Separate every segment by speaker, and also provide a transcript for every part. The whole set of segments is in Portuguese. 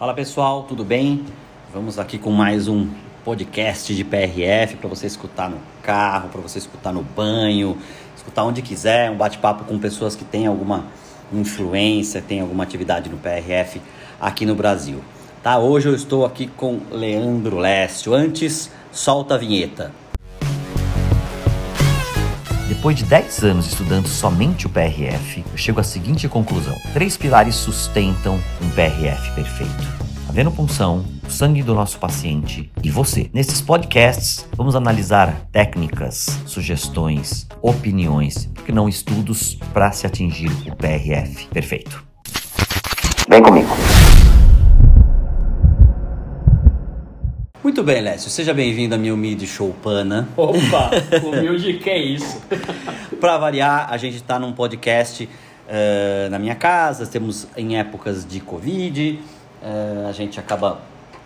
Speaker 1: Fala pessoal, tudo bem? Vamos aqui com mais um podcast de PRF para você escutar no carro, para você escutar no banho, escutar onde quiser, um bate-papo com pessoas que têm alguma influência, têm alguma atividade no PRF aqui no Brasil. Tá? Hoje eu estou aqui com Leandro Lécio. Antes, solta a vinheta.
Speaker 2: Depois de 10 anos estudando somente o PRF, eu chego à seguinte conclusão: três pilares sustentam um PRF perfeito. A venopunção, o sangue do nosso paciente e você. Nesses podcasts, vamos analisar técnicas, sugestões, opiniões, porque não estudos para se atingir o PRF perfeito. Vem comigo.
Speaker 1: Muito bem, Lécio. Seja bem-vindo à minha humilde choupana.
Speaker 3: Opa, humilde que é isso?
Speaker 1: Para variar, a gente está num podcast uh, na minha casa, temos em épocas de Covid, uh, a gente acaba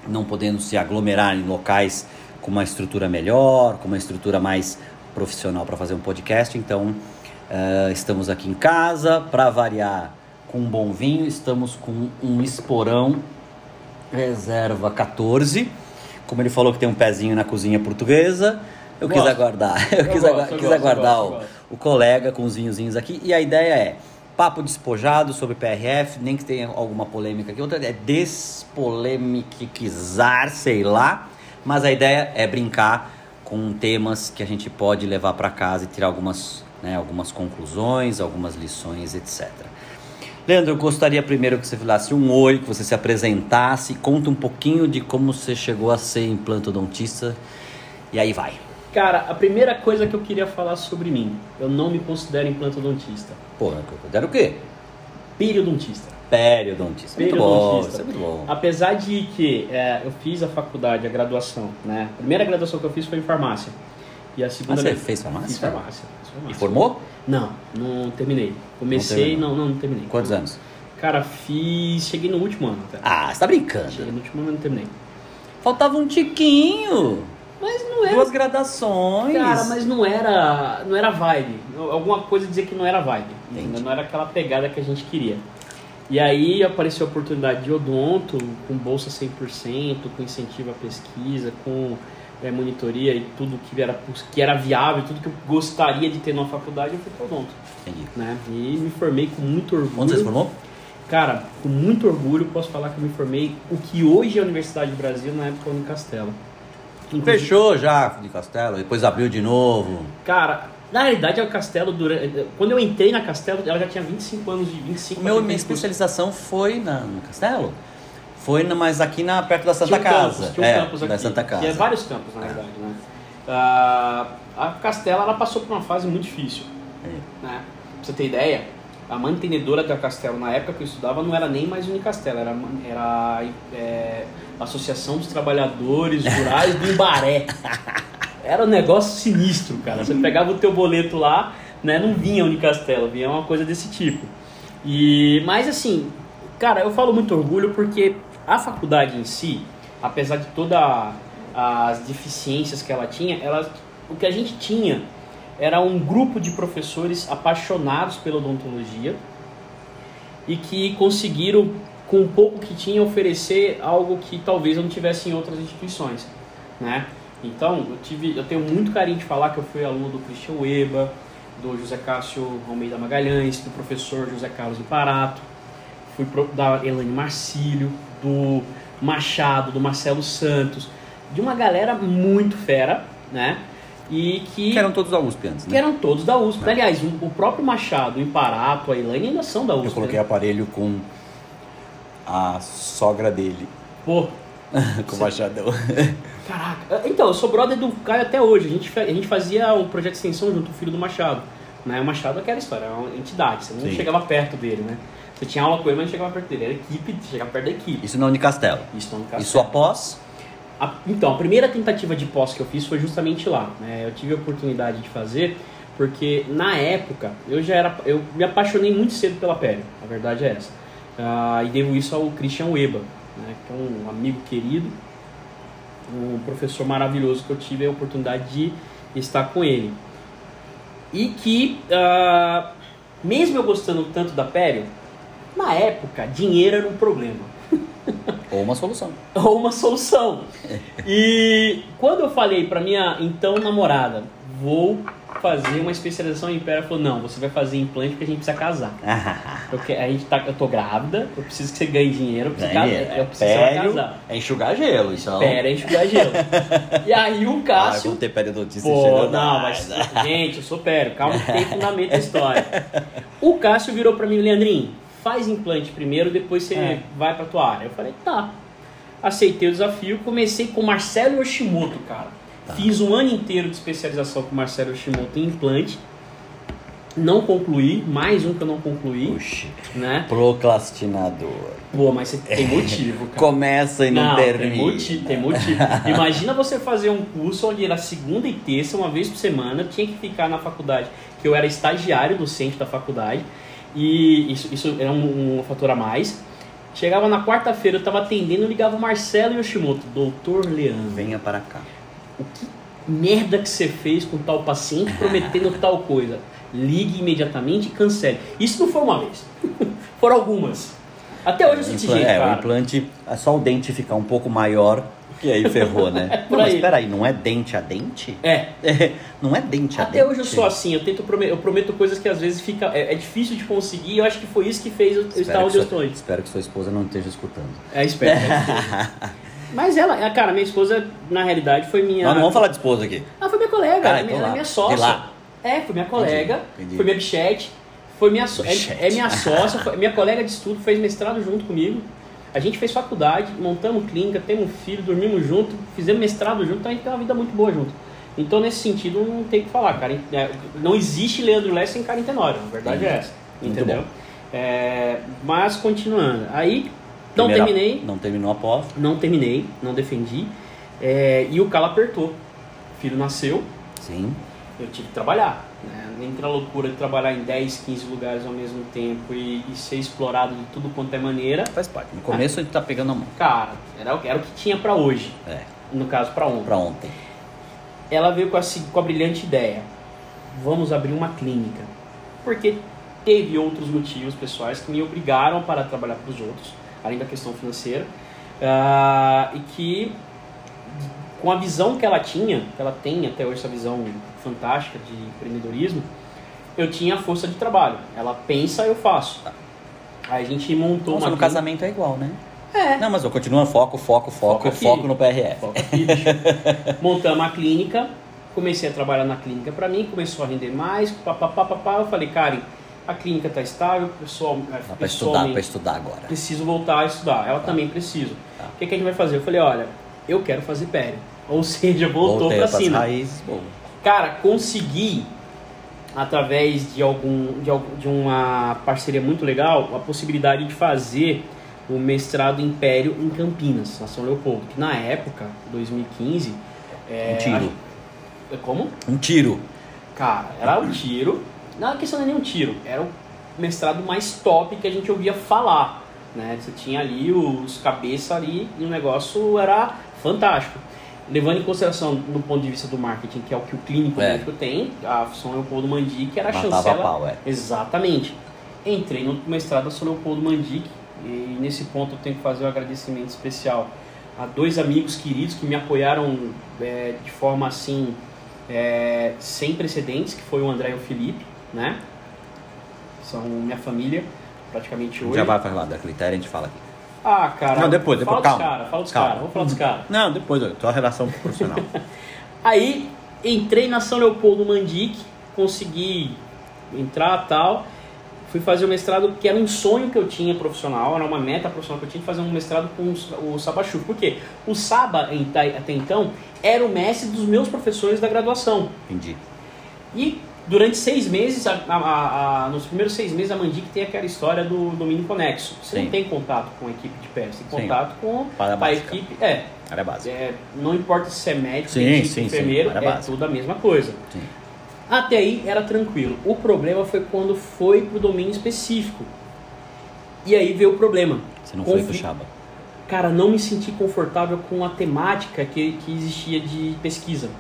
Speaker 1: não podendo se aglomerar em locais com uma estrutura melhor, com uma estrutura mais profissional para fazer um podcast, então uh, estamos aqui em casa, para variar com um bom vinho, estamos com um esporão reserva 14 como ele falou que tem um pezinho na cozinha portuguesa, eu gosto. quis aguardar. Eu, eu quis, gosto, agu quis gosto, aguardar o, o, colega com os vinhozinhos aqui. E a ideia é papo despojado sobre PRF, nem que tenha alguma polêmica aqui. Outra é despolemiquizar, sei lá. Mas a ideia é brincar com temas que a gente pode levar para casa e tirar algumas, né, algumas conclusões, algumas lições, etc. Leandro, eu gostaria primeiro que você falasse um oi, que você se apresentasse, conta um pouquinho de como você chegou a ser implantodontista e aí vai.
Speaker 3: Cara, a primeira coisa que eu queria falar sobre mim, eu não me considero implantodontista.
Speaker 1: Porra, eu considero o quê?
Speaker 3: Periodontista.
Speaker 1: Periodontista. Muito bom, isso é muito bom.
Speaker 3: Apesar de que é, eu fiz a faculdade, a graduação, né? A primeira graduação que eu fiz foi em farmácia.
Speaker 1: E a segunda... Ah, você fez farmácia?
Speaker 3: Fiz farmácia. Fiz farmácia.
Speaker 1: E formou?
Speaker 3: Não, não terminei. Comecei, não, não, não, terminei.
Speaker 1: Quantos anos?
Speaker 3: Cara, fiz. Cheguei no último ano. Até.
Speaker 1: Ah, você tá brincando?
Speaker 3: Cheguei no último ano e não terminei.
Speaker 1: Faltava um tiquinho.
Speaker 3: Mas não era.
Speaker 1: Duas gradações.
Speaker 3: Cara, mas não era. Não era vibe. Alguma coisa dizer que não era vibe. Não era aquela pegada que a gente queria. E aí apareceu a oportunidade de odonto, com bolsa 100%, com incentivo à pesquisa, com é, monitoria e tudo que era, que era viável, tudo que eu gostaria de ter numa faculdade, eu fui para odonto. Entendi. Né? E me formei com muito orgulho.
Speaker 1: Onde você se formou?
Speaker 3: Cara, com muito orgulho posso falar que eu me formei o que hoje é a Universidade do Brasil, na época no Castelo.
Speaker 1: Inclusive, Fechou já de Castelo, depois abriu de novo.
Speaker 3: Cara, na realidade, o Castelo, durante, quando eu entrei na Castelo, ela já tinha 25 anos de 25
Speaker 1: Meu, Minha especialização foi na, no Castelo. Foi, mas aqui na, perto da Santa um Casa.
Speaker 3: Campus, tinha um
Speaker 1: é,
Speaker 3: campus aqui.
Speaker 1: Da Santa Casa.
Speaker 3: Tinha vários campos, na é. verdade, né? Uh, a Castela, ela passou por uma fase muito difícil. É. Né? Pra você ter ideia, a mantenedora da Castelo, na época que eu estudava, não era nem mais Unicastelo, era, era é, Associação dos Trabalhadores Rurais do Imbaré. Era um negócio sinistro, cara. Você pegava o teu boleto lá, né, não vinha Unicastelo, vinha uma coisa desse tipo. E, mas assim, cara, eu falo muito orgulho porque a faculdade em si, apesar de todas as deficiências que ela tinha, ela, o que a gente tinha era um grupo de professores apaixonados pela odontologia e que conseguiram, com o pouco que tinha, oferecer algo que talvez não tivesse em outras instituições, né? Então, eu, tive, eu tenho muito carinho de falar que eu fui aluno do Christian Weba, do José Cássio Almeida Magalhães, do professor José Carlos Imparato, fui pro, da Elaine Marcílio, do Machado, do Marcelo Santos, de uma galera muito fera, né? E que,
Speaker 1: que eram todos da USP antes, né?
Speaker 3: Que eram todos da USP. É. Aliás, o, próprio Machado, o Imparato, a Elaine ainda são da USP.
Speaker 1: Eu coloquei né? aparelho com a sogra dele.
Speaker 3: Pô.
Speaker 1: com o Machadão.
Speaker 3: Caraca. Então, eu sou brother do Caio até hoje. A gente, a gente fazia um projeto de extensão junto com o filho do Machado. Né? O Machado é aquela história, é uma entidade. Você não Sim. chegava perto dele, né? Você tinha aula com ele, mas não chegava perto dele. Era equipe, chegava perto da equipe.
Speaker 1: Isso na Unicastelo?
Speaker 3: Isso na Unicastelo.
Speaker 1: Isso após?
Speaker 3: A, então, a primeira tentativa de pós que eu fiz foi justamente lá. Né? Eu tive a oportunidade de fazer, porque na época eu já era. Eu me apaixonei muito cedo pela pele, a verdade é essa. Uh, e devo isso ao Christian Weba, né? que é um amigo querido, um professor maravilhoso que eu tive a oportunidade de estar com ele. E que, uh, mesmo eu gostando tanto da pele, na época, dinheiro era um problema.
Speaker 1: Ou uma solução.
Speaker 3: ou uma solução. E quando eu falei pra minha então namorada, vou fazer uma especialização em império, ela falou: "Não, você vai fazer implante porque a gente precisa casar". Eu, que- a gente tá, eu tô grávida, eu preciso que você ganhe dinheiro, eu preciso, casar, eu preciso
Speaker 1: Pério
Speaker 3: casar.
Speaker 1: é enxugar gelo, isso é um-
Speaker 3: Pera, enxugar gelo. E aí o
Speaker 1: Ah,
Speaker 3: Cássio.
Speaker 1: vou ter periodontista
Speaker 3: Pô, não,
Speaker 1: nada.
Speaker 3: mas. Gente, eu sou pério, calma que tem fundamento a história. O Cássio virou pra mim, Leandrinho, faz implante primeiro, depois você
Speaker 1: É.
Speaker 3: vai pra tua área. Eu falei, tá. Aceitei o desafio, comecei com o Marcelo Yoshimoto, cara.
Speaker 1: Tá.
Speaker 3: Fiz um ano inteiro de especialização com o Marcelo Yoshimoto em implante. Não concluí, mais um que eu não concluí,
Speaker 1: Puxa,
Speaker 3: né?
Speaker 1: procrastinador.
Speaker 3: Pô, mas você tem motivo, cara.
Speaker 1: Começa e não,
Speaker 3: tem
Speaker 1: termina.
Speaker 3: motivo, tem motivo. Imagina você fazer um curso onde era segunda e terça, uma vez por semana, tinha que ficar na faculdade, que eu era estagiário docente da faculdade, e isso, isso era um, um fator a mais. Chegava na quarta-feira, eu estava atendendo, eu ligava o Marcelo Yoshimoto, doutor Leandro,
Speaker 1: Venha para cá.
Speaker 3: o que merda que você fez com tal paciente prometendo tal coisa? Ligue imediatamente e cancele. Isso não foi uma vez, foram algumas. Até hoje eu
Speaker 1: Implan-
Speaker 3: jeito,
Speaker 1: é, o
Speaker 3: cara.
Speaker 1: implante é só o dente ficar um pouco maior, que aí ferrou, né? Não, mas
Speaker 3: aí.
Speaker 1: espera aí, não é dente a dente?
Speaker 3: É,
Speaker 1: É, não é dente a
Speaker 3: Até
Speaker 1: dente.
Speaker 3: hoje eu sou assim, eu tento prome- eu prometo coisas que às vezes fica é, é difícil de conseguir. e Eu acho que foi isso que fez eu eu estar
Speaker 1: Espero
Speaker 3: onde eu estou hoje.
Speaker 1: espero que sua esposa não esteja escutando.
Speaker 3: É, espero. é. Mas ela, é, cara, minha esposa na realidade foi minha.
Speaker 1: Nós não vamos falar de esposa aqui.
Speaker 3: Ah, foi minha colega, ela, é minha- ela é minha
Speaker 1: De
Speaker 3: sócia.
Speaker 1: lá.
Speaker 3: É, foi minha colega,
Speaker 1: entendi.
Speaker 3: foi minha bichete, foi minha so- é, é minha sócia, minha colega de estudo, fez mestrado junto comigo. A gente fez faculdade, montamos clínica, temos um filho, dormimos junto, fizemos mestrado junto, então a gente tem uma vida muito boa junto. Então, nesse sentido, não tem o que falar, cara. É, Não existe Leandro Lessa sem Karen Tenório, a verdade é essa.
Speaker 1: Muito
Speaker 3: Entendeu? É, mas, continuando. Aí, não
Speaker 1: Primeira-
Speaker 3: terminei,
Speaker 1: Não terminou a pós.
Speaker 3: não terminei, não defendi. É, e o calo apertou. O filho nasceu,
Speaker 1: Sim.
Speaker 3: eu tive que trabalhar. Né? Entre a loucura de trabalhar em 10, 15 lugares ao mesmo tempo e, e ser explorado de tudo quanto é maneira,
Speaker 1: Faz parte. No começo a gente tá pegando a mão.
Speaker 3: cara, era, o- era o que tinha pra hoje.
Speaker 1: É,
Speaker 3: No caso, pra ontem.
Speaker 1: ontem.
Speaker 3: Ela veio com a, com a brilhante ideia: vamos abrir uma clínica. Porque teve outros motivos pessoais que me obrigaram a parar de trabalhar para os outros, além da questão financeira, ah, e que com a visão que ela tinha, que ela tem até hoje essa visão fantástica de empreendedorismo, eu tinha força de trabalho. Ela pensa, eu faço. Aí a gente montou
Speaker 1: Nossa,
Speaker 3: uma
Speaker 1: no casamento é igual, né?
Speaker 3: É.
Speaker 1: Não, mas eu continuo foco, foco, foco,
Speaker 3: aqui.
Speaker 1: foco no PRF.
Speaker 3: Foca aqui. Montamos a clínica, comecei a trabalhar na clínica pra mim, começou a render mais, papapá, papá. Eu falei, Karen, a clínica tá estável, pessoal,
Speaker 1: Dá pra estudar, pra estudar agora.
Speaker 3: preciso voltar a estudar. Ela também precisa.
Speaker 1: Tá.
Speaker 3: O que, que a gente vai fazer? Eu falei, olha, eu quero fazer pério. Ou seja, voltou pra
Speaker 1: pras
Speaker 3: cima.
Speaker 1: raízes, boa.
Speaker 3: Cara, consegui, através de, algum, de, de uma parceria muito legal, a possibilidade de fazer o mestrado Império em Campinas, na São Leopoldo. Que na época, 2015... É,
Speaker 1: Um tiro.
Speaker 3: a- Como?
Speaker 1: Um tiro.
Speaker 3: Cara, era um tiro. Não, a questão não é nem um tiro. Era o mestrado mais top que a gente ouvia falar. Né? Você tinha ali os cabeças ali e o negócio era fantástico. Levando em consideração do ponto de vista do marketing, que é o que o clínico
Speaker 1: É.
Speaker 3: médico tem, a São Leopoldo Mandic era a
Speaker 1: Matava
Speaker 3: chancela.
Speaker 1: a pau, é.
Speaker 3: Exatamente. Entrei no mestrado da São Leopoldo Mandic e nesse ponto eu tenho que fazer um agradecimento especial a dois amigos queridos que me apoiaram é, de forma assim é, sem precedentes, que foi o André e o Felipe, né? São minha família, praticamente hoje.
Speaker 1: Já vai falar da critério, a gente fala aqui.
Speaker 3: Ah, cara.
Speaker 1: Não, depois, depois,
Speaker 3: fala dos
Speaker 1: calma.
Speaker 3: caras, fala dos caras, vamos falar dos caras.
Speaker 1: Não, depois, tua relação profissional.
Speaker 3: Aí entrei na São Leopoldo Mandic, consegui entrar tal. Fui fazer o mestrado, que era um sonho que eu tinha profissional, era uma meta profissional que eu tinha de fazer um mestrado com o Saba Chuf. Por quê? O Saba, em- até então, era o mestre dos meus professores da graduação.
Speaker 1: Entendi.
Speaker 3: E durante seis meses, a- a- a- nos primeiros seis meses, a Mandic tem aquela história do domínio conexo. Você
Speaker 1: Sim.
Speaker 3: não tem contato com a equipe de pé, você tem
Speaker 1: Sim.
Speaker 3: contato com
Speaker 1: Para
Speaker 3: a
Speaker 1: básica.
Speaker 3: equipe. É,
Speaker 1: Área básica.
Speaker 3: é, não importa se é médico,
Speaker 1: Sim, sim, sim,
Speaker 3: enfermeiro,
Speaker 1: área
Speaker 3: é
Speaker 1: básica.
Speaker 3: tudo a mesma coisa.
Speaker 1: Sim.
Speaker 3: Até aí era tranquilo. O problema foi quando foi pro domínio específico. E aí veio o problema.
Speaker 1: Você não foi pro Chaba.
Speaker 3: Cara, não me senti confortável com a temática que, que existia de pesquisa.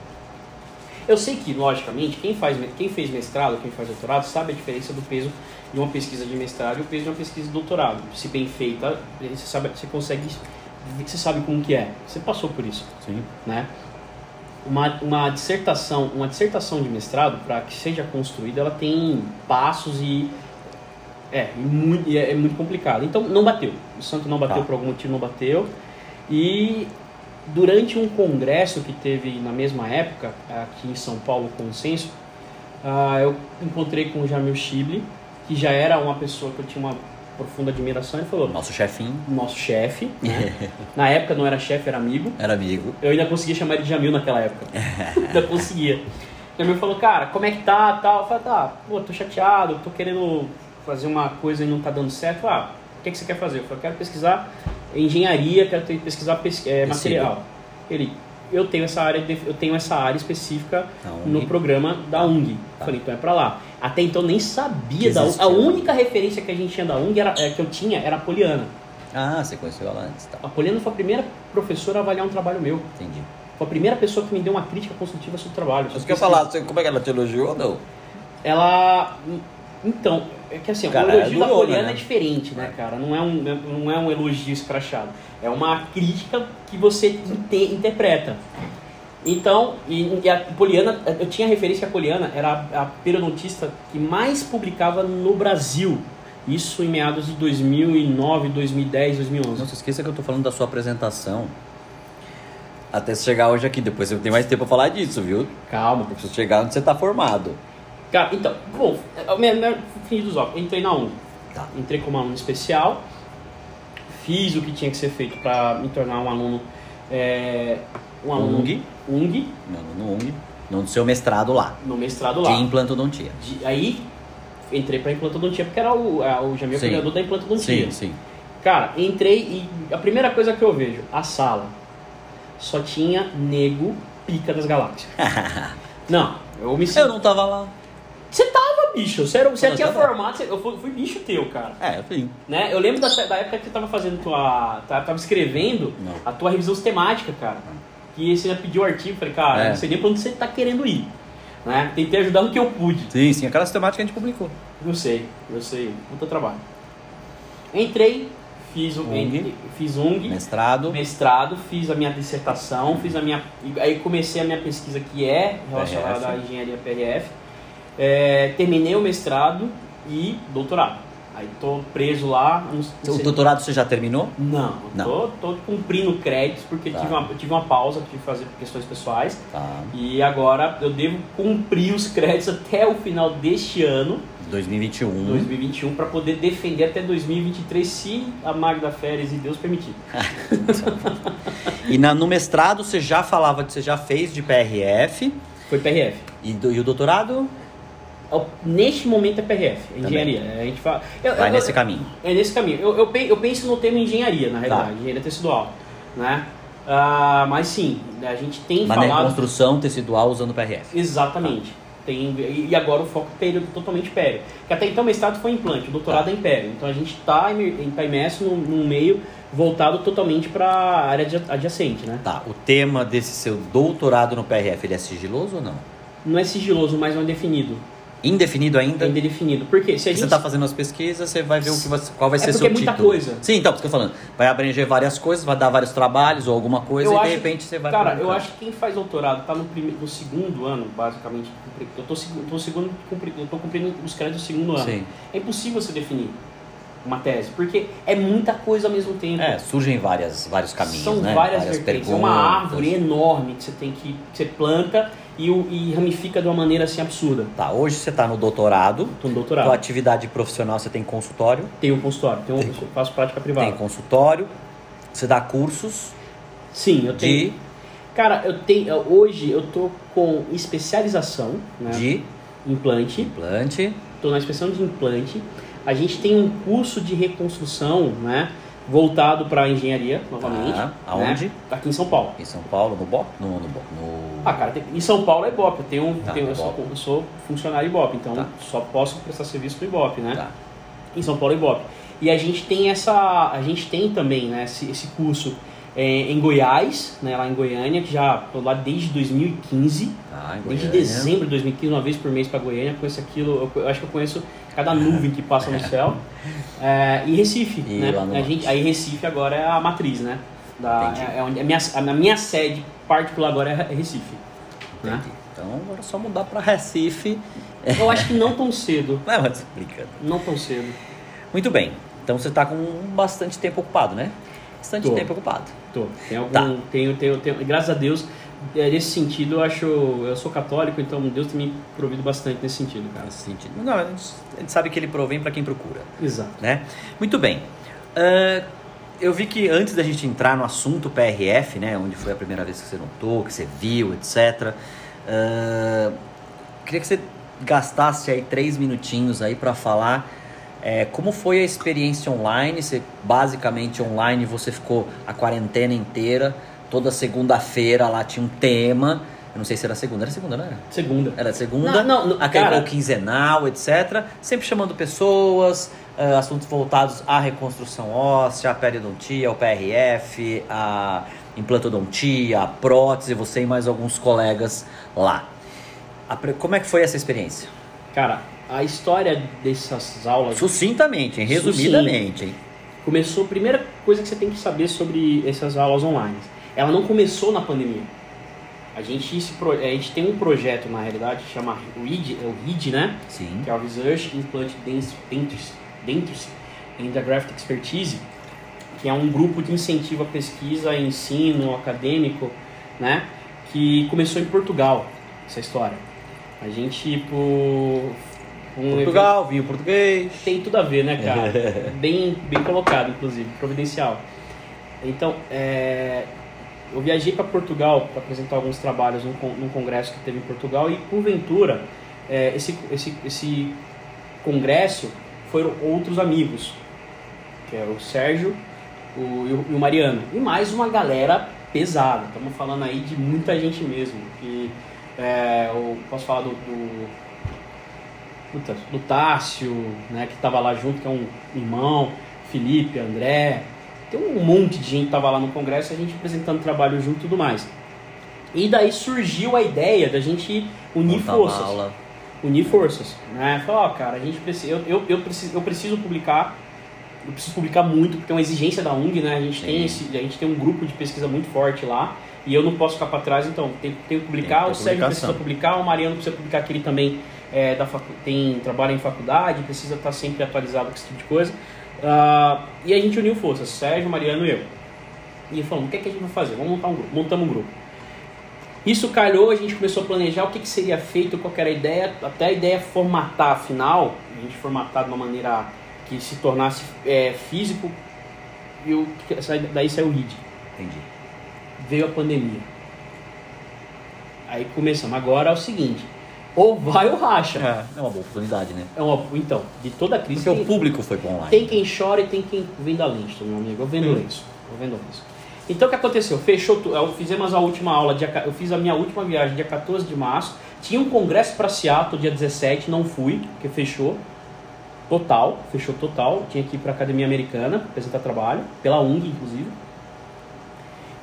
Speaker 3: Eu sei que, logicamente, quem, faz, quem fez mestrado, quem faz doutorado, sabe a diferença do peso de uma pesquisa de mestrado e o peso de uma pesquisa de doutorado. Se bem feita, você, sabe, você consegue você sabe como que é. Você passou por isso,
Speaker 1: Sim.
Speaker 3: né? Uma, uma dissertação, uma dissertação de mestrado, para que seja construída, ela tem passos e é, muito, é, é muito complicado. Então não bateu. O santo não bateu
Speaker 1: Tá.
Speaker 3: por algum motivo, não bateu. E durante um congresso que teve na mesma época, aqui em São Paulo, Consenso, ah, eu encontrei com o Jamil Shibley, que já era uma pessoa que eu tinha uma profunda admiração. Ele falou:
Speaker 1: Nosso chefinho
Speaker 3: nosso chefe, né? na época não era chefe, era amigo.
Speaker 1: era amigo.
Speaker 3: Eu ainda conseguia chamar ele de Jamil naquela época. ainda conseguia. O Jamil falou, cara, como é que tá, tal? Eu falei, tá, pô, tô chateado, tô querendo fazer uma coisa e não tá dando certo. Ah, o que, que você quer fazer? Eu falei, quero pesquisar engenharia, quero ter- pesquisar pes- é, material. Ele, eu tenho essa área, de- eu tenho essa área específica no programa da UNG.
Speaker 1: Tá.
Speaker 3: Falei, então é pra lá. Até então nem sabia da UNG. A única referência que a gente tinha da UNG era, é, que eu tinha era a Poliana.
Speaker 1: Ah, você conheceu ela antes, tá.
Speaker 3: A Poliana foi a primeira professora a avaliar um trabalho meu.
Speaker 1: Entendi.
Speaker 3: Foi a primeira pessoa que me deu uma crítica construtiva sobre o trabalho.
Speaker 1: Mas que eu falar, como é que ela te elogiou ou não?
Speaker 3: Ela. Então, é que assim,
Speaker 1: Cara,
Speaker 3: o elogio da
Speaker 1: doeu,
Speaker 3: Poliana
Speaker 1: né?
Speaker 3: é diferente, né, cara? Não é, um, não é um elogio escrachado. É uma crítica que você inte- interpreta. Então, e, e a Poliana, eu tinha referência que a Poliana era a, a periodontista que mais publicava no Brasil. Isso em meados de 2009, 2010, 2011.
Speaker 1: Não se esqueça que eu tô falando da sua apresentação. Até você chegar hoje aqui, depois eu tenho mais tempo pra falar disso, viu?
Speaker 3: Calma.
Speaker 1: Pra você chegar onde você tá formado.
Speaker 3: Cara, então, bom, é, minha, minha, fim dos óculos, entrei na UNG.
Speaker 1: Tá.
Speaker 3: Entrei como aluno especial, fiz o que tinha que ser feito para me tornar um aluno. É, um aluno
Speaker 1: UNG.
Speaker 3: UNG,
Speaker 1: Não, no UNG. No seu mestrado lá.
Speaker 3: no mestrado lá.
Speaker 1: De implantodontia.
Speaker 3: De- aí entrei para implantodontia, porque era o, a- o Jamil
Speaker 1: Sim.
Speaker 3: criador da implantodontia.
Speaker 1: Sim, sim.
Speaker 3: Cara, entrei e a primeira coisa que eu vejo, a sala, só tinha nego pica das galáxias. Não, eu me
Speaker 1: Eu não tava lá.
Speaker 3: Bicho. Você, era, você
Speaker 1: Não,
Speaker 3: tinha
Speaker 1: tava.
Speaker 3: formado, você- eu fui, fui bicho teu, cara.
Speaker 1: É, sim.
Speaker 3: Né? Eu lembro da, da época que você tava fazendo tua. Tava escrevendo
Speaker 1: Não.
Speaker 3: a tua revisão sistemática, cara. Que você já pediu o artigo, falei, cara,
Speaker 1: É.
Speaker 3: não sei nem pra onde você tá querendo ir. Né? Tentei ajudar no que eu pude.
Speaker 1: Sim, sim. Aquela sistemática que a gente publicou.
Speaker 3: Eu sei, eu sei. Puta trabalho. Entrei, fiz o
Speaker 1: UNG.
Speaker 3: fiz UNG,
Speaker 1: Mestrado.
Speaker 3: mestrado, fiz a minha dissertação, fiz a minha. Aí comecei a minha pesquisa que é relacionada
Speaker 1: PRF.
Speaker 3: à engenharia PRF. É, terminei o mestrado e doutorado. Aí tô preso lá. sei-
Speaker 1: O doutorado você já terminou?
Speaker 3: Não,
Speaker 1: Não.
Speaker 3: Tô, tô cumprindo créditos porque
Speaker 1: Tá.
Speaker 3: tive, uma, tive uma pausa, tive que fazer por questões pessoais.
Speaker 1: Tá.
Speaker 3: E agora eu devo cumprir os créditos até o final deste ano,
Speaker 1: 2021.
Speaker 3: 2021, para poder defender até 2023, se a Magda Férez e Deus permitir.
Speaker 1: E na, no mestrado você já falava, você já fez de PRF.
Speaker 3: Foi PRF.
Speaker 1: E, do- e o doutorado?
Speaker 3: Neste momento é PRF, é
Speaker 1: Também.
Speaker 3: engenharia. A gente fala, eu-
Speaker 1: Vai
Speaker 3: eu-
Speaker 1: nesse
Speaker 3: eu-
Speaker 1: caminho.
Speaker 3: É nesse caminho. Eu, eu, pe- eu penso no termo engenharia, na realidade,
Speaker 1: Tá.
Speaker 3: engenharia tecidual. Né? Ah, mas sim, a gente tem
Speaker 1: Mas
Speaker 3: falado.
Speaker 1: construção tecidual usando PRF.
Speaker 3: Exatamente. Tem, e agora o foco é totalmente pério. Que até então o mestrado foi implante, o doutorado é império. Então a gente está tá imerso num, num meio voltado totalmente para a área adja- adjacente, né?
Speaker 1: Tá, o tema desse seu doutorado no PRF, ele é sigiloso ou não?
Speaker 3: Não é sigiloso, mas não é definido.
Speaker 1: Indefinido ainda?
Speaker 3: É indefinido. Por quê? Se a
Speaker 1: Você
Speaker 3: gente...
Speaker 1: está fazendo as pesquisas, você vai ver o que você, qual vai
Speaker 3: É
Speaker 1: ser
Speaker 3: porque
Speaker 1: seu
Speaker 3: é muita
Speaker 1: título.
Speaker 3: coisa.
Speaker 1: Sim, então, por isso que eu tô falando. Vai abranger várias coisas, vai dar vários trabalhos ou alguma coisa
Speaker 3: Eu
Speaker 1: e
Speaker 3: acho-
Speaker 1: de repente você vai
Speaker 3: Cara,
Speaker 1: um
Speaker 3: eu acho que quem faz doutorado tá no, primeiro, no segundo ano, basicamente. Eu tô, tô segundo, eu tô cumprindo os créditos do segundo ano.
Speaker 1: Sim.
Speaker 3: É impossível você definir uma tese, porque é muita coisa ao mesmo tempo.
Speaker 1: É, surgem várias, vários caminhos,
Speaker 3: São
Speaker 1: né?
Speaker 3: várias, vertentes. É uma árvore enorme que você tem que, que você planta e, e ramifica de uma maneira assim absurda.
Speaker 1: Tá, hoje você está no doutorado.
Speaker 3: Tô no
Speaker 1: Tua
Speaker 3: doutorado.
Speaker 1: atividade profissional, você tem consultório.
Speaker 3: Tem um consultório, tem um, eu faço prática privada.
Speaker 1: Tem consultório. Você dá cursos
Speaker 3: Sim, eu tenho.
Speaker 1: de,
Speaker 3: Cara, eu tenho. Hoje eu tô com especialização né,
Speaker 1: de
Speaker 3: implante.
Speaker 1: implante.
Speaker 3: Estou na inspeção de implante. A gente tem um curso de reconstrução, né? Voltado para engenharia, novamente.
Speaker 1: Tá.
Speaker 3: né,
Speaker 1: Aonde?
Speaker 3: Aqui em São Paulo.
Speaker 1: Em São Paulo, no BOP? No, no, BOP, no...
Speaker 3: Ah, cara, tem- em São Paulo é Ibope. Eu, tenho,
Speaker 1: Tá,
Speaker 3: tenho- eu, sou, eu sou funcionário Ibope, então
Speaker 1: Tá.
Speaker 3: só posso prestar serviço pro Ibope, né?
Speaker 1: Tá.
Speaker 3: Em São Paulo é Ibope. E a gente tem essa. A gente tem também né, esse, esse curso é, em Goiás, né, lá em Goiânia, que já tô lá desde 2015.
Speaker 1: Tá, em
Speaker 3: Desde dezembro de 2015, uma vez por mês para Goiânia, conheço aquilo, eu, eu acho que eu conheço cada nuvem que passa no céu. É, e Recife,
Speaker 1: E
Speaker 3: né? A gente, aí Recife agora é a matriz, né? Da, é, é onde, a, minha, a minha sede particular agora é Recife. Né?
Speaker 1: Entendi. Então agora é só mudar para Recife.
Speaker 3: Eu acho que não tão cedo.
Speaker 1: Não, mas brincando.
Speaker 3: Não tão cedo.
Speaker 1: Muito bem. Então você está com bastante tempo ocupado, né? Bastante
Speaker 3: Tô.
Speaker 1: tempo ocupado.
Speaker 3: Tô. Tem algum.
Speaker 1: Tá.
Speaker 3: Tenho, tenho, tenho, graças a Deus, é, nesse sentido, eu acho. Eu sou católico, então Deus tem me provido bastante nesse sentido, cara.
Speaker 1: Nesse sentido. Não, a gente sabe que ele provém para quem procura.
Speaker 3: Exato.
Speaker 1: né? Muito bem. Ah, eu vi que antes da gente entrar no assunto PRF, né, onde foi a primeira vez que você notou, que você viu, etc. ah, queria que você gastasse aí três minutinhos aí para falar é, como foi a experiência online. Você basicamente online você ficou a quarentena inteira. Toda segunda-feira lá tinha um tema. Eu não sei se era segunda, era segunda, não era?
Speaker 3: Segunda.
Speaker 1: Era segunda,
Speaker 3: Não, não,
Speaker 1: aquele
Speaker 3: cara-
Speaker 1: quinzenal, etc. Sempre chamando pessoas, eh, assuntos voltados à reconstrução óssea, à periodontia, ao PRF, à implantodontia, à prótese, você e mais alguns colegas lá. Pre- Como é que foi essa experiência?
Speaker 3: Cara, a história dessas aulas
Speaker 1: Sucintamente, hein? resumidamente. Hein?
Speaker 3: começou. A primeira coisa que você tem que saber sobre essas aulas online. Ela não começou na pandemia. A gente, se a gente tem um projeto, na realidade, que chama RID, é o RID, né?
Speaker 1: Sim.
Speaker 3: que é o Research Implant Dent- Dentistry, Dentistry and Graft Expertise, que é um grupo de incentivo à pesquisa, ensino acadêmico, né? Que começou em Portugal, essa história. A gente, por um
Speaker 1: Portugal, vinho português.
Speaker 3: evento- tem tudo a ver, né, cara? bem, bem colocado, inclusive, providencial. Então, é, eu viajei para Portugal para apresentar alguns trabalhos num, con- num congresso que teve em Portugal e, porventura, é, esse, esse, esse congresso foram outros amigos, que é o Sérgio o, e, o, e o Mariano. E mais uma galera pesada. Estamos falando aí de muita gente mesmo. Que, é, eu posso falar do, do, puta, do Tássio, né, que estava lá junto, que é um irmão, Felipe, André. Tem um monte de gente que estava lá no congresso, a gente apresentando trabalho junto e tudo mais. E daí surgiu a ideia da gente unir
Speaker 1: Montar
Speaker 3: forças unir forças, né? Falar, ó, cara, a gente precisa, eu, eu, eu, preciso, eu preciso publicar, eu preciso publicar muito, porque é uma exigência da UNG, né? A gente,
Speaker 1: Sim.
Speaker 3: tem, esse, a gente tem um grupo de pesquisa muito forte lá, e eu não posso ficar para trás, então tem, tem que publicar,
Speaker 1: Tem que
Speaker 3: o Sérgio precisa publicar, o Mariano precisa publicar, que ele também é, da facu tem trabalho em faculdade, precisa estar sempre atualizado com esse tipo de coisa. Ah, e a gente uniu forças, Sérgio, Mariano e eu. E falamos, o que, é que a gente vai fazer? Vamos montar um grupo. Montamos um grupo. Isso calhou, a gente começou a planejar o que, que seria feito, qual era a ideia, até a ideia formatar afinal, a gente formatar de uma maneira que se tornasse é, físico, e o, daí saiu o RID.
Speaker 1: Entendi.
Speaker 3: Veio a pandemia. Aí começamos, agora é o seguinte, ou vai ou racha.
Speaker 1: É, é uma boa oportunidade, né?
Speaker 3: É uma, então, de toda a crise
Speaker 1: Porque o
Speaker 3: tem,
Speaker 1: público foi para online.
Speaker 3: tem quem chora e tem quem vende a lenço, meu amigo. Eu vendo
Speaker 1: Hum.
Speaker 3: lenço. Eu vendo lenço. Então o que aconteceu? Fechou tu- eu fizemos a última aula, dia, eu fiz a minha última viagem dia 14 de março. Tinha um congresso para Seattle dia 17, não fui, porque fechou. Total, fechou total. Tinha que ir para Academia Americana apresentar trabalho, pela UNG inclusive.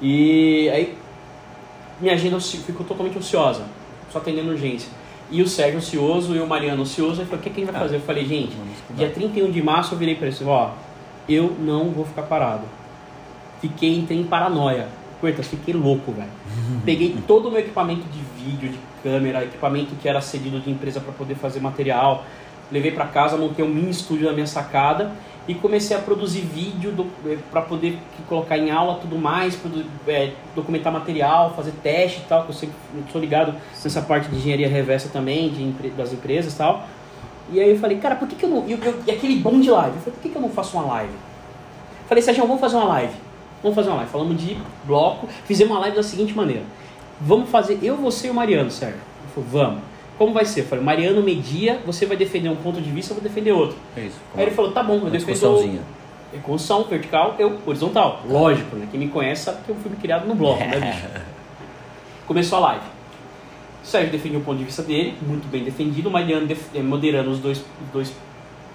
Speaker 3: E aí minha agenda ficou totalmente ociosa, só atendendo urgência. E o Sérgio ocioso e o Mariano ocioso. Aí falou: o que, que a gente vai fazer? Eu falei: gente, dia 31 de março eu virei para eles: ó, eu não vou ficar parado. Fiquei, entrei em paranoia. Coitas, fiquei louco, velho. Peguei todo o meu equipamento de vídeo, de câmera, equipamento que era cedido de empresa para poder fazer material. Levei para casa, montei um mini estúdio na minha sacada e comecei a produzir vídeo para poder colocar em aula tudo mais, produ- é, documentar material, fazer teste e tal, que eu sempre sou ligado nessa parte de engenharia reversa também, de das empresas e tal. E aí eu falei, cara, por que, que eu não. E, e aquele bom de live? Eu falei, por que, que eu não faço uma live? Falei, Sérgio, vamos fazer uma live. Vamos fazer uma live. Falamos de bloco, fizemos uma live da seguinte maneira. Vamos fazer eu, você e o Mariano, Sérgio. Ele falou, vamos. Como vai ser? Eu falei, Mariano media, você vai defender um ponto de vista, eu vou defender outro.
Speaker 1: É isso.
Speaker 3: Aí ele falou, tá bom, eu defendo é construção vertical, eu horizontal. Lógico, né? Quem me conhece sabe que eu fui criado no bloco, né, bicho? Começou a live. O Sérgio defendia o ponto de vista dele, muito bem defendido. O Mariano eh, moderando os dois, dois,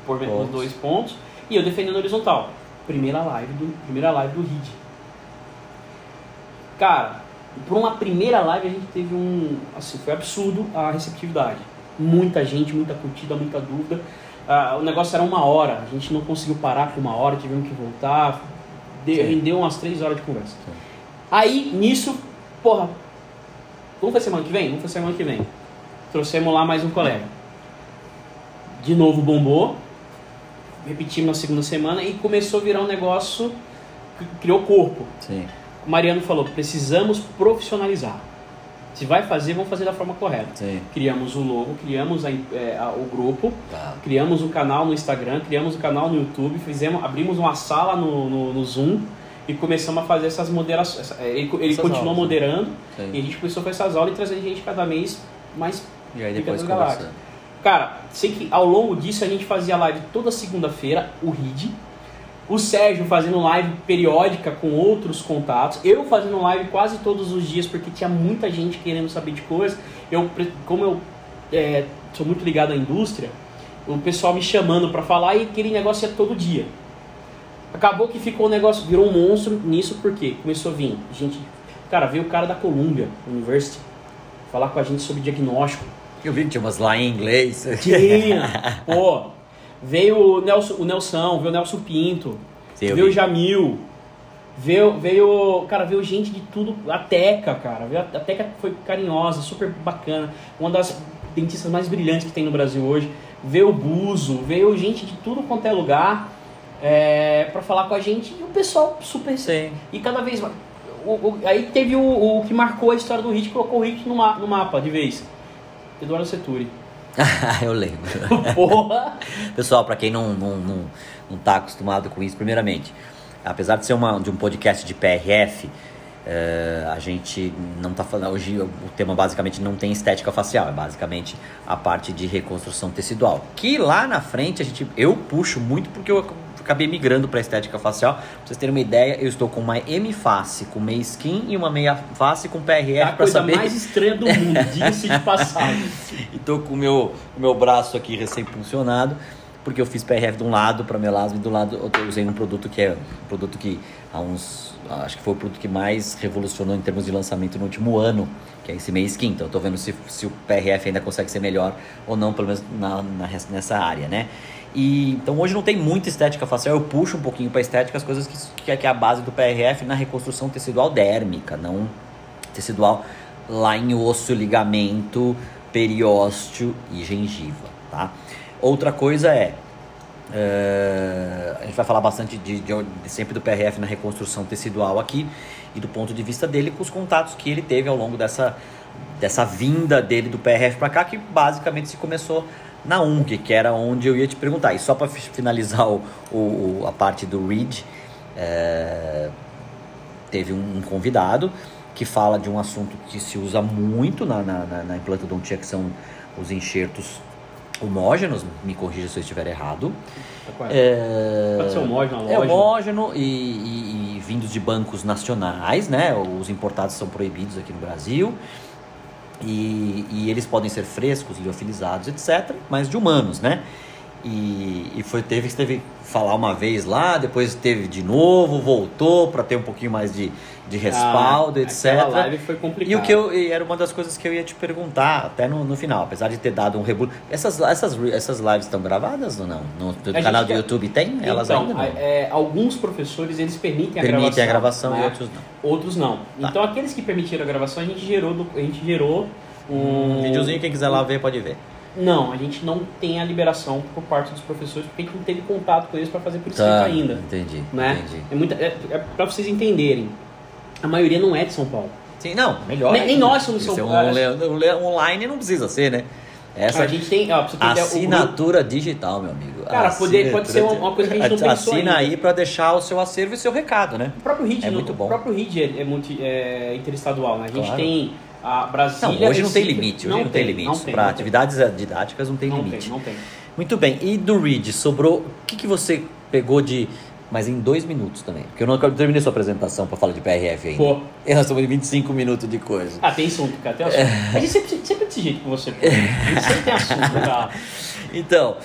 Speaker 3: por- os
Speaker 1: Pontos.
Speaker 3: dois pontos. E eu defendendo horizontal. Primeira live do, primeira live do RID. Cara, por uma primeira live a gente teve um. Assim, foi absurdo a receptividade. Muita gente, muita curtida, muita dúvida. Ah, o negócio era uma hora, a gente não conseguiu parar com uma hora, tivemos que voltar. de- rendeu umas três horas de conversa. Aí, nisso, porra, vamos fazer semana que vem? Vamos fazer semana que vem. Trouxemos lá mais um colega. De novo bombou, repetimos na segunda semana e começou a virar um negócio que criou corpo.
Speaker 1: Sim.
Speaker 3: O Mariano falou, precisamos profissionalizar. Se vai fazer, vamos fazer da forma correta.
Speaker 1: Sim.
Speaker 3: Criamos o logo, criamos a, é, a- o grupo,
Speaker 1: Tá.
Speaker 3: criamos o canal no Instagram, criamos o canal no YouTube, fizemos, abrimos uma sala no, no, no Zoom e começamos a fazer essas moderações. essa- Ele, ele
Speaker 1: Essas
Speaker 3: continuou
Speaker 1: aulas, né?
Speaker 3: moderando e a gente começou a fazer essas aulas e trazer gente cada vez mais
Speaker 1: E aí depois
Speaker 3: galáxias. Cara, sei que ao longo disso a gente fazia live toda segunda-feira, o RID. O Sérgio fazendo live periódica com outros contatos. Eu fazendo live quase todos os dias, porque tinha muita gente querendo saber de coisas. Eu, como eu é, sou muito ligado à indústria, o pessoal me chamando pra falar e aquele negócio ia todo dia. Acabou que ficou um negócio, virou um monstro nisso, porque começou a vir gente. Cara, veio o cara da Columbia University falar com a gente sobre diagnóstico.
Speaker 1: Eu vi que tinha umas lá em inglês.
Speaker 3: Tinha. Pô, veio o Nelson, o Nelson, veio o Nelson Pinto,
Speaker 1: Sim,
Speaker 3: veio o. Jamil, veio, veio, cara, veio gente de tudo, a Teca, cara, veio, a Teca foi carinhosa, super bacana, uma das dentistas mais brilhantes que tem no Brasil hoje, veio o Buzo, veio gente de tudo quanto é lugar, é, para falar com a gente, e o pessoal super...
Speaker 1: Sim.
Speaker 3: E cada vez mais... o- o- aí teve o, o que marcou a história do Hit, colocou o Hit no, ma- no mapa de vez. Eduardo Seturi.
Speaker 1: eu lembro.
Speaker 3: Porra!
Speaker 1: Pessoal, para quem não, não, não, não tá acostumado com isso, primeiramente, apesar de ser uma, de um podcast de PRF, eh, a gente não tá falando. Hoje o tema basicamente não tem estética facial, é basicamente a parte de reconstrução tecidual. Que lá na frente a gente. Eu puxo muito porque eu acabei migrando para estética facial. Pra vocês terem uma ideia, eu estou com uma M-face com meia skin e uma meia face com PRF
Speaker 3: É a
Speaker 1: para
Speaker 3: coisa
Speaker 1: saber.
Speaker 3: mais estranha do mundo, diga-se de passagem.
Speaker 1: E tô com o meu, meu braço aqui recém-funcionado, porque eu fiz PRF de um lado para melasma e do lado eu usei um produto que é um produto que há uns. Acho que foi o produto que mais revolucionou em termos de lançamento no último ano, que é esse meio skin. Então eu tô vendo se, se o PRF ainda consegue ser melhor ou não, pelo menos na, na- nessa área, né? E, então hoje não tem muita estética facial, eu puxo um pouquinho para estética as coisas que, que é- que é a base do PRF na reconstrução tecidual dérmica, não tecidual lá em osso, ligamento, periósteo e gengiva, tá? Outra coisa é, é, a gente vai falar bastante de, de- de- sempre do PRF na reconstrução tecidual aqui e do ponto de vista dele com os contatos que ele teve ao longo dessa, dessa vinda dele do PRF para cá, que basicamente se começou na UNG, que era onde eu ia te perguntar. E só para finalizar o, o- a parte do READ, é, teve um, um convidado que fala de um assunto que se usa muito na, na, na, na implantodontia, que são os enxertos homógenos, me corrija se eu estiver errado. É,
Speaker 3: Pode ser homógeno,
Speaker 1: é homógeno e, e- e vindos de bancos nacionais, né? Os importados são proibidos aqui no Brasil. E, e eles podem ser frescos, liofilizados, etc., mas de humanos, né? E, e foi, teve, teve que falar uma vez lá, depois teve de novo, voltou para ter um pouquinho mais de, de respaldo,
Speaker 3: Ah,
Speaker 1: etc.
Speaker 3: live foi complicado.
Speaker 1: E o que eu e era uma das coisas que eu ia te perguntar até no, no final, apesar de ter dado um reboot. Essas, essas, essas lives estão gravadas ou não? No, no canal do YouTube tem? Elas
Speaker 3: então,
Speaker 1: ainda não?
Speaker 3: é, alguns professores eles permitem a
Speaker 1: Permitem a
Speaker 3: gravação,
Speaker 1: gravação e
Speaker 3: né?
Speaker 1: outros não.
Speaker 3: Outros não.
Speaker 1: Tá.
Speaker 3: Então aqueles que permitiram a gravação a gente gerou, a gente gerou
Speaker 1: Um
Speaker 3: um
Speaker 1: videozinho, quem quiser lá ver pode ver.
Speaker 3: Não, a gente não tem a liberação por parte dos professores porque a gente não teve contato com eles para fazer por escrito
Speaker 1: Tá,
Speaker 3: ainda.
Speaker 1: entendi,
Speaker 3: Né?
Speaker 1: entendi.
Speaker 3: É, muita, é, é para vocês entenderem. A maioria não é de São Paulo.
Speaker 1: Sim, não, melhor.
Speaker 3: Nem- nem nós somos
Speaker 1: Esse
Speaker 3: São Paulo.
Speaker 1: um online não precisa ser, né? Essa
Speaker 3: a gente tem, ó, o grupo-
Speaker 1: assinatura digital, meu amigo.
Speaker 3: Cara, poder- pode ser uma- uma coisa que a gente não pensou
Speaker 1: Assina
Speaker 3: ainda.
Speaker 1: aí pra deixar o seu acervo e seu recado, né?
Speaker 3: O próprio RID,
Speaker 1: É
Speaker 3: no-
Speaker 1: muito bom.
Speaker 3: O próprio RID é, é, multi, é interestadual, né? A gente
Speaker 1: Claro.
Speaker 3: tem a
Speaker 1: Não,
Speaker 3: Brasília.
Speaker 1: hoje não tem
Speaker 3: Recife-
Speaker 1: limite, hoje não, tem, limites.
Speaker 3: Não tem,
Speaker 1: Para
Speaker 3: não tem.
Speaker 1: atividades eh, didáticas não tem
Speaker 3: Não
Speaker 1: limite.
Speaker 3: tem, não tem.
Speaker 1: Muito bem, e do Read, sobrou. O que, que você pegou de. Mas em dois minutos também. Porque eu não terminei sua apresentação pra falar de PRF ainda.
Speaker 3: Pô.
Speaker 1: E nós estamos em 25 minutos de coisa.
Speaker 3: Ah, tem assunto, cara, tem assunto. A gente sempre, sempre é desse jeito com você. pô. A gente sempre tem assunto, cara.
Speaker 1: Então,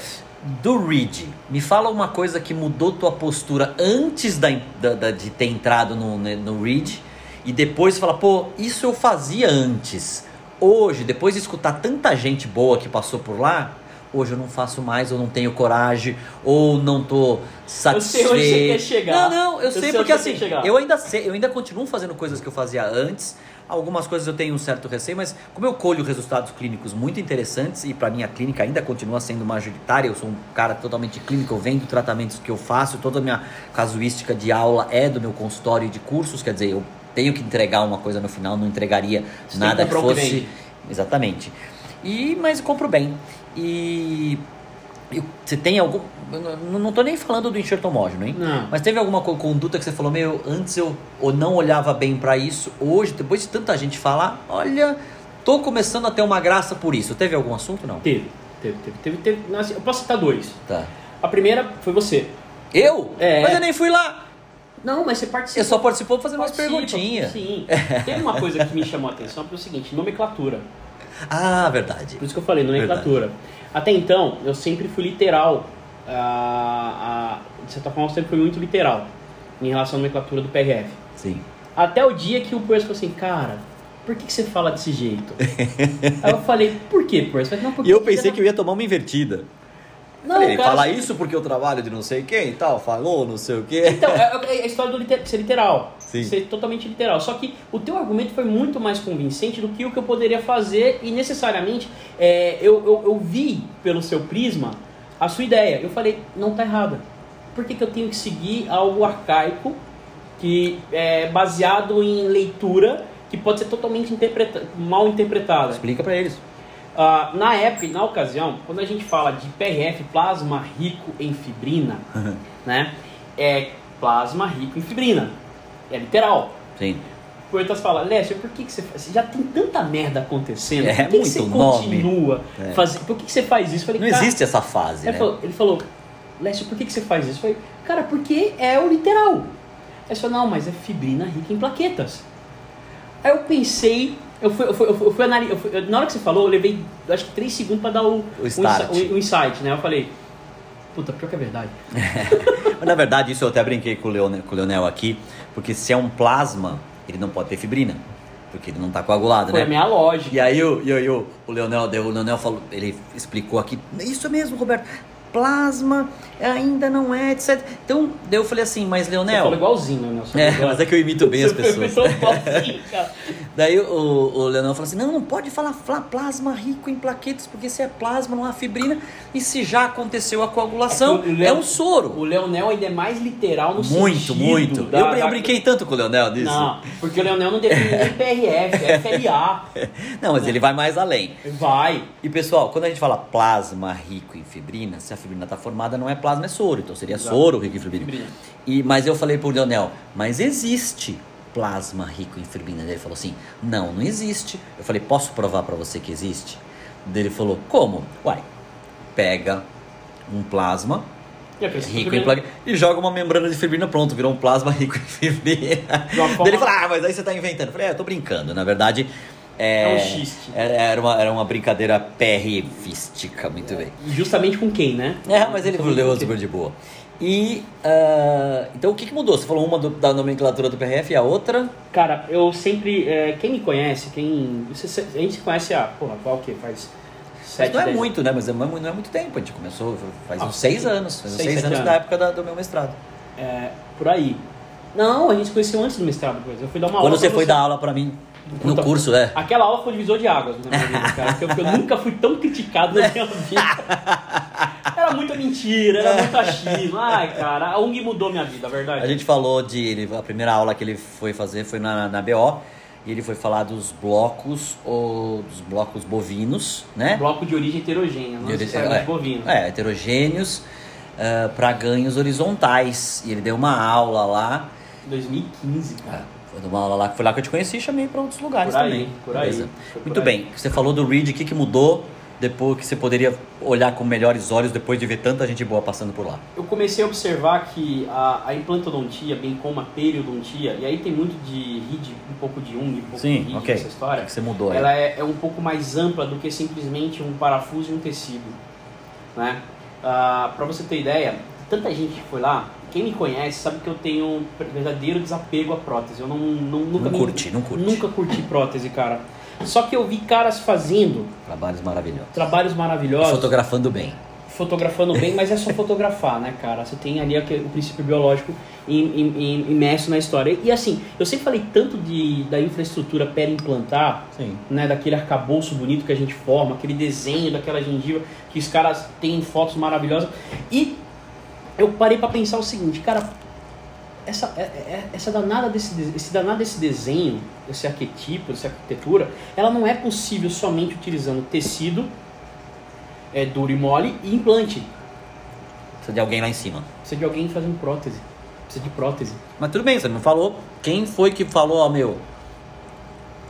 Speaker 1: do Read, me fala uma coisa que mudou tua postura antes da, da- da- de ter entrado no, no Read e depois fala, pô, isso eu fazia antes. Hoje, depois de escutar tanta gente boa que passou por lá, hoje eu não faço mais, ou não tenho coragem, ou não tô satisfeito.
Speaker 3: Eu sei onde você quer chegar.
Speaker 1: Não, não, eu,
Speaker 3: Eu
Speaker 1: sei
Speaker 3: sei
Speaker 1: porque assim, eu ainda sei, eu ainda continuo fazendo coisas que eu fazia antes. Algumas coisas eu tenho um certo receio, mas como eu colho resultados clínicos muito interessantes e para mim a clínica ainda continua sendo majoritária, eu sou um cara totalmente clínico, eu vendo tratamentos que eu faço, toda a minha casuística de aula é do meu consultório e de cursos, quer dizer, eu tenho que entregar uma coisa no final, não entregaria
Speaker 3: Você
Speaker 1: nada
Speaker 3: que
Speaker 1: fosse
Speaker 3: vende.
Speaker 1: Exatamente. E mas eu compro bem. E você tem algum não, tô nem falando do enxerto homógeno, hein?
Speaker 3: Não.
Speaker 1: Mas teve alguma co- conduta que você falou, meu, antes eu ou não olhava bem pra isso, hoje, depois de tanta gente falar, olha, tô começando a ter uma graça por isso. Teve algum assunto não?
Speaker 3: Teve, teve, teve, teve, Eu posso citar dois.
Speaker 1: Tá.
Speaker 3: A primeira foi você.
Speaker 1: Eu?
Speaker 3: É.
Speaker 1: Mas eu nem fui lá.
Speaker 3: Não, mas você participou.
Speaker 1: Você só participou fazendo umas
Speaker 3: Participa,
Speaker 1: perguntinhas.
Speaker 3: Sim. Teve uma coisa que me chamou a atenção, foi o seguinte, nomenclatura.
Speaker 1: Ah, verdade.
Speaker 3: Por isso que eu falei, nomenclatura. Até então, eu sempre fui literal. ah, ah, de certa forma, eu sempre fui muito literal em relação à nomenclatura do PRF.
Speaker 1: Sim.
Speaker 3: Até o dia que o Percy falou assim, cara, por que, que você fala desse jeito? Aí eu falei, por quê, porque
Speaker 1: E eu pensei que eu ia tomar uma invertida.
Speaker 3: Não,
Speaker 1: Falei,
Speaker 3: cara,
Speaker 1: falar isso porque eu trabalho de não sei quem e tal, falou não sei o quê.
Speaker 3: Então, é, é a história do liter- ser literal.
Speaker 1: Sim.
Speaker 3: Ser totalmente literal. Só que o teu argumento foi muito mais convincente do que o que eu poderia fazer e necessariamente é, eu, eu, eu vi pelo seu prisma a sua ideia. Eu falei, não tá errada. Por que, que eu tenho que seguir algo arcaico que é baseado em leitura que pode ser totalmente interpreta mal interpretada?
Speaker 1: Explica pra eles.
Speaker 3: Ah, na época e na ocasião, quando a gente fala de PRF, plasma rico em fibrina, né? É plasma rico em fibrina. É literal.
Speaker 1: Sim.
Speaker 3: O Poetas fala, Lécio, por que, que você faz? Já tem tanta merda acontecendo.
Speaker 1: É,
Speaker 3: por que, que
Speaker 1: muito
Speaker 3: você
Speaker 1: nome.
Speaker 3: continua
Speaker 1: É.
Speaker 3: fazendo? Por que, que você faz isso? Falei,
Speaker 1: Não
Speaker 3: "Cara-"
Speaker 1: existe essa fase,
Speaker 3: Ele
Speaker 1: né?
Speaker 3: falou, ele falou, Lécio, por que, que você faz isso? Eu falei, cara, porque é o literal. Aí falou, não, mas é fibrina rica em plaquetas. Aí eu pensei, eu fui, eu fui, eu fui, eu fui anali- eu fui- eu- na hora que você falou, eu levei acho que três segundos pra dar o,
Speaker 1: O start.
Speaker 3: o- o insight, né? Eu falei, puta, pior que é verdade.
Speaker 1: Mas na verdade, isso eu até brinquei com o, Leonel, com o Leonel aqui, porque se é um plasma, ele não pode ter fibrina, porque ele não tá coagulado,
Speaker 3: Foi
Speaker 1: né?
Speaker 3: a minha lógica.
Speaker 1: E aí o, e aí o, o Leonel, o Leonel falou, ele explicou aqui, isso mesmo, Roberto, plasma ainda não é, etc. Então, daí eu falei assim, mas
Speaker 3: Você falou
Speaker 1: Leonel...
Speaker 3: igualzinho, né?
Speaker 1: É, mas é que eu imito bem as pessoas. Daí o, o Leonel falou assim: não, não pode falar plasma rico em plaquetas, porque se é plasma não há fibrina. E se já aconteceu a coagulação,
Speaker 3: É que o
Speaker 1: é,
Speaker 3: Leo-
Speaker 1: um soro.
Speaker 3: O Leonel ainda é mais literal no
Speaker 1: Muito, muito.
Speaker 3: da-
Speaker 1: eu, eu brinquei tanto com o Leonel disso.
Speaker 3: Não, porque o Leonel não define nem PRF, é FLA.
Speaker 1: Não, mas ele vai mais além.
Speaker 3: Vai.
Speaker 1: E pessoal, quando a gente fala plasma rico em fibrina, se a fibrina está formada, não é plasma, é soro. Então seria
Speaker 3: Exato.
Speaker 1: soro rico em fibrina. E, mas eu falei pro Leonel, mas existe plasma rico em fibrina? Ele falou assim: não, não existe. Eu falei: posso provar para você que existe? Ele falou: como? Uai, pega um plasma
Speaker 3: E
Speaker 1: rico em plaquetas e joga uma membrana de fibrina, pronto, virou um plasma rico em fibrina. Daí Ele falou: ah, mas aí você tá inventando. Eu falei: é, eu tô brincando. Na verdade. É,
Speaker 3: É um xiste.
Speaker 1: Era, uma, era uma brincadeira PRFística, muito bem.
Speaker 3: Justamente com quem, né?
Speaker 1: É, mas ele leu super de boa. E, ah, então o que, que mudou? Você falou uma do- da nomenclatura do PRF e a outra?
Speaker 3: Cara, eu sempre. é, quem me conhece, quem. você- a gente se conhece há. Porra, qual o quê? Faz. Sete,
Speaker 1: não é muito, né? Mas é, mu- não é muito tempo. A gente começou faz
Speaker 3: Ah,
Speaker 1: uns seis anos. Faz uns
Speaker 3: seis,
Speaker 1: seis anos,
Speaker 3: anos.
Speaker 1: da época da- do meu mestrado.
Speaker 3: É, por aí. Não, a gente se conheceu antes do mestrado, coisa. Eu fui dar uma aula.
Speaker 1: Quando você foi dar aula pra mim no
Speaker 3: Puta,
Speaker 1: curso, é.
Speaker 3: Aquela aula foi divisor de águas na minha vida, cara. Porque eu, eu nunca fui tão criticado na minha vida. Era muita mentira, era muito achismo. Ai, cara, a UNG mudou minha vida, a verdade.
Speaker 1: A gente falou de. ele- a primeira aula que ele foi fazer foi na, na BO. E ele foi falar dos blocos, ou dos blocos bovinos, né?
Speaker 3: Bloco de origem heterogênea, não necessariamente
Speaker 1: é,
Speaker 3: bovino.
Speaker 1: É, heterogêneos para ganhos horizontais. E ele deu uma aula lá.
Speaker 3: 2015, cara.
Speaker 1: Foi uma aula lá, foi lá que eu te conheci e chamei para outros lugares
Speaker 3: Por aí,
Speaker 1: também.
Speaker 3: por aí,
Speaker 1: Beleza.
Speaker 3: por
Speaker 1: Muito
Speaker 3: aí.
Speaker 1: bem. Você falou do Reed, o que, que mudou depois que você poderia olhar com melhores olhos depois de ver tanta gente boa passando por lá?
Speaker 3: Eu comecei a observar que a, a implantodontia, bem como a periodontia, e aí tem muito de RID, um pouco de UNG, um pouco de
Speaker 1: Sim,
Speaker 3: RID
Speaker 1: ok.
Speaker 3: nessa história.
Speaker 1: Que você mudou aí?
Speaker 3: ela é, é um pouco mais ampla do que simplesmente um parafuso e um tecido. Né? Ah, para você ter ideia, tanta gente que foi lá, quem me conhece sabe que eu tenho um verdadeiro desapego à prótese. Eu não, não, nunca
Speaker 1: Não
Speaker 3: me-
Speaker 1: curti, não curti.
Speaker 3: Nunca curti prótese, cara. Só que eu vi caras fazendo
Speaker 1: Trabalhos maravilhosos.
Speaker 3: trabalhos maravilhosos,
Speaker 1: Fotografando bem.
Speaker 3: fotografando bem, mas é só fotografar, né, cara? Você tem ali o princípio biológico im- im- im- imerso na história. E assim, eu sempre falei tanto de, da infraestrutura pera-implantar,
Speaker 1: Sim.
Speaker 3: né, daquele arcabouço bonito que a gente forma, aquele desenho daquela gengiva, que os caras têm fotos maravilhosas. E eu parei pra pensar o seguinte, cara, essa, é- é- essa danada desse, de- esse danado desse desenho, esse arquetipo, essa arquitetura, ela não é possível somente utilizando tecido é, duro e mole e implante.
Speaker 1: Precisa de alguém lá em cima.
Speaker 3: Precisa de alguém fazendo prótese. Precisa de prótese.
Speaker 1: Mas tudo bem, você me falou. Quem foi que falou, ó, meu?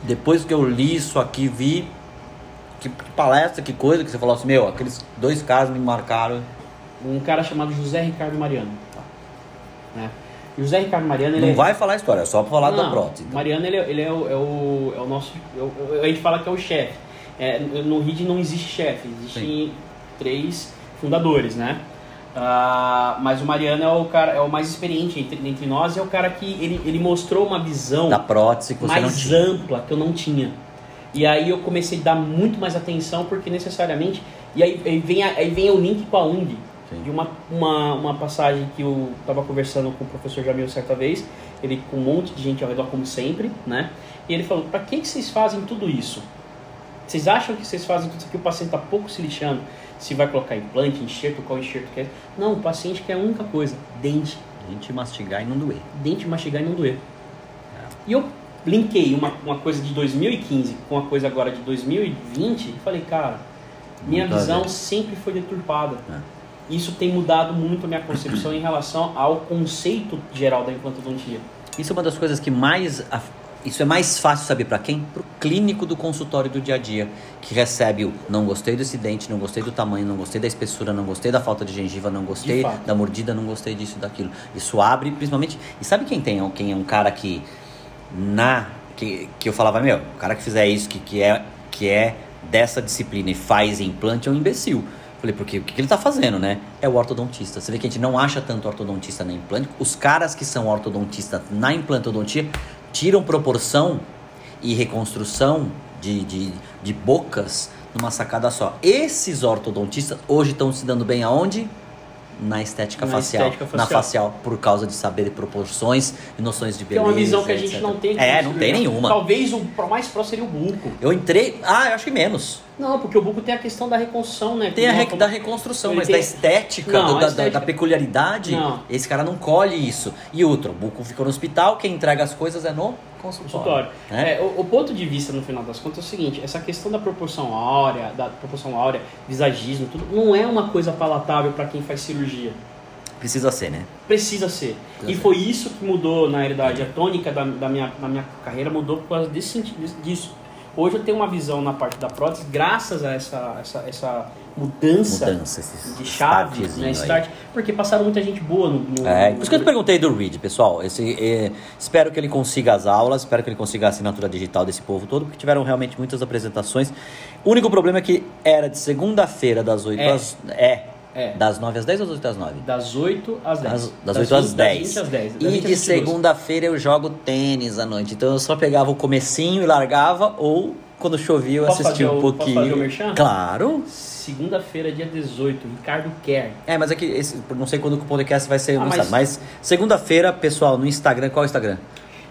Speaker 1: Depois que eu li isso aqui, vi. Que, que palestra, que coisa, que você falou assim, meu, aqueles dois caras me marcaram.
Speaker 3: Um cara chamado José Ricardo Mariano. Né? José Ricardo Mariano, ele
Speaker 1: Não
Speaker 3: é-
Speaker 1: vai falar a história, é só pra falar da
Speaker 3: Não,
Speaker 1: prótese. então.
Speaker 3: Mariano, ele, é- ele é, o, é, o, é o nosso. é o- a gente fala que é o chefe. É, no RID não existe chefe, existem três fundadores, né? Ah, mas o Mariano é o cara, é o mais experiente entre, entre nós e é o cara que ele, ele mostrou uma visão
Speaker 1: Da prótese que você não
Speaker 3: mais ampla que eu não tinha. E aí eu comecei a dar muito mais atenção porque necessariamente. E aí, aí vem, a- aí vem o link com a UNG.
Speaker 1: Sim.
Speaker 3: De uma, uma, uma passagem que eu estava conversando com o professor Jamil certa vez, ele com um monte de gente ao redor, como sempre, né? E ele falou: para que, que vocês fazem tudo isso? Vocês acham que vocês fazem tudo isso aqui? O paciente está pouco se lixando se vai colocar implante, enxerto, qual enxerto que é? Não, o paciente quer a única coisa: dente
Speaker 1: A gente mastigar e não doer.
Speaker 3: dente mastigar e não doer. E eu linkei uma, uma coisa de 2015 com uma coisa agora de 2020 e falei, cara, minha
Speaker 1: a
Speaker 3: visão sempre foi deturpada.
Speaker 1: É.
Speaker 3: Isso tem mudado muito a minha concepção em relação ao conceito geral da implantodontia.
Speaker 1: Isso é uma das coisas que mais. Isso é mais fácil saber pra quem? Pro clínico do consultório do dia a dia, que recebe o não gostei desse dente, não gostei do tamanho, não gostei da espessura, não gostei da falta de gengiva, não gostei da mordida, não gostei disso, daquilo. Isso abre principalmente. E sabe quem tem? Quem é um cara que na que, que eu falava, meu, o cara que fizer isso, que, que, é, que é dessa disciplina e faz implante é um imbecil. Falei, porque o que, que ele tá fazendo, né? É o ortodontista. Você vê que a gente não acha tanto ortodontista na implante. Os caras que são ortodontistas na implantodontia tiram proporção e reconstrução de, de, de bocas numa sacada só. Esses ortodontistas hoje estão se dando bem aonde? Na estética,
Speaker 3: Na
Speaker 1: facial,
Speaker 3: estética
Speaker 1: Na
Speaker 3: facial.
Speaker 1: facial, por causa de saber proporções e noções de
Speaker 3: Que é
Speaker 1: beleza.
Speaker 3: uma visão que a gente
Speaker 1: etc.
Speaker 3: não tem.
Speaker 1: É, não tem nenhuma.
Speaker 3: Talvez o mais próximo seria o buco.
Speaker 1: Eu entrei. Ah, eu acho que menos.
Speaker 3: Não, porque o buco tem a questão da reconstrução, né?
Speaker 1: Tem a re- da reconstrução, mas
Speaker 3: tem-
Speaker 1: da estética,
Speaker 3: Não,
Speaker 1: do- da,
Speaker 3: estética-
Speaker 1: da peculiaridade,
Speaker 3: Não.
Speaker 1: esse cara não colhe isso. E outro, o Buco fica no hospital, quem entrega as coisas é no consultório. né?
Speaker 3: É, o, o ponto de vista, no final das contas, é o seguinte: essa questão da proporção áurea, da proporção áurea, visagismo, tudo, não é uma coisa palatável para quem faz cirurgia.
Speaker 1: Precisa ser, né?
Speaker 3: Precisa ser.
Speaker 1: Precisa
Speaker 3: e
Speaker 1: ser.
Speaker 3: foi isso que mudou, na realidade, a tônica da, da minha, na minha carreira mudou por causa desse disso. Hoje eu tenho uma visão na parte da prótese, graças a essa, essa, essa mudança,
Speaker 1: Mudança,
Speaker 3: de chave, né, start, porque passaram muita gente boa no. no
Speaker 1: É, por isso que eu te perguntei do Reed, pessoal. Esse, é, espero que ele consiga as aulas, espero que ele consiga a assinatura digital desse povo todo, porque tiveram realmente muitas apresentações. O único problema é que era de segunda-feira, das 8
Speaker 3: É.
Speaker 1: às. É.
Speaker 3: É.
Speaker 1: Das 9 às 10 ou das 8 às 9?
Speaker 3: Das 8 às 10.
Speaker 1: Das, das 8 às 10.
Speaker 3: Das 20 às 10. Das
Speaker 1: E
Speaker 3: 20 às
Speaker 1: de
Speaker 3: 22.
Speaker 1: segunda-feira eu jogo tênis à noite. Então eu só pegava o comecinho e largava, ou quando chovia eu
Speaker 3: Posso
Speaker 1: assistia um
Speaker 3: o- posso
Speaker 1: pouquinho.
Speaker 3: fazer o merchan?
Speaker 1: Claro.
Speaker 3: Segunda-feira, dia 18, Ricardo Kerr.
Speaker 1: É, mas aqui, esse, não sei quando que o podcast vai ser
Speaker 3: Ah,
Speaker 1: lançado.
Speaker 3: mas-
Speaker 1: Mas, segunda-feira, pessoal, no Instagram, qual é o Instagram?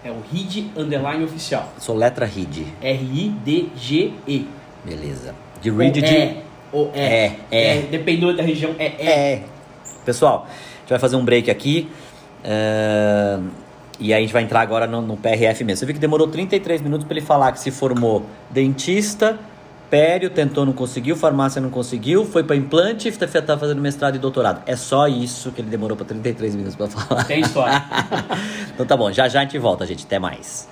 Speaker 3: É o RID Underline Oficial.
Speaker 1: Sou letra Reed.
Speaker 3: R-I-D-G-E.
Speaker 1: Beleza. De
Speaker 3: Ou
Speaker 1: de.
Speaker 3: é, ou é.
Speaker 1: É, é.
Speaker 3: Dependendo da região, é, é.
Speaker 1: É. Pessoal, a gente vai fazer um break aqui. é, E aí a gente vai entrar agora no, no PRF mesmo. Você viu que demorou 33 minutos para ele falar que se formou dentista, pério, tentou, não conseguiu, farmácia não conseguiu, foi para implante e tá tá fazendo mestrado e doutorado. É só isso que ele demorou para 33 minutos para falar.
Speaker 3: Tem história.
Speaker 1: então tá bom, já já a gente volta, gente. Até mais.